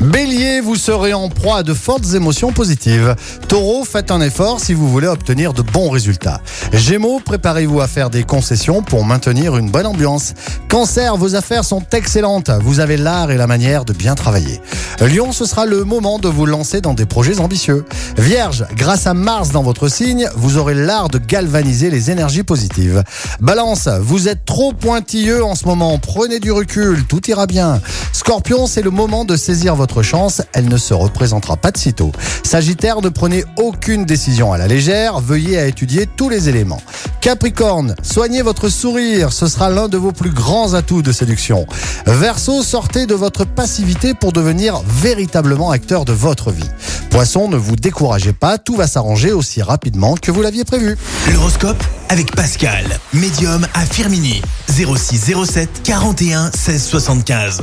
Bélier, vous serez en proie à de fortes émotions positives. Taureau, faites un effort si vous voulez obtenir de bons résultats. Gémeaux, préparez-vous à faire des concessions pour maintenir une bonne ambiance. Cancer, vos affaires sont excellentes. Vous avez l'art et la manière de bien travailler. Lion, ce sera le moment de vous lancer dans des projets ambitieux. Vierge, grâce à Mars dans votre signe, vous aurez l'art de galvaniser les énergies positives. Balance, vous êtes trop pointilleux en ce moment. Prenez du recul, tout ira bien. Scorpion, c'est le moment de saisir votre chance, elle ne se représentera pas de sitôt. Sagittaire, ne prenez aucune décision à la légère, veuillez à étudier tous les éléments. Capricorne, soignez votre sourire, ce sera l'un de vos plus grands atouts de séduction. Verseau, sortez de votre passivité pour devenir véritablement acteur de votre vie. Poisson, ne vous découragez pas, tout va s'arranger aussi rapidement que vous l'aviez prévu. L'horoscope avec Pascal, médium à Firmini. 06 07 41 16 75.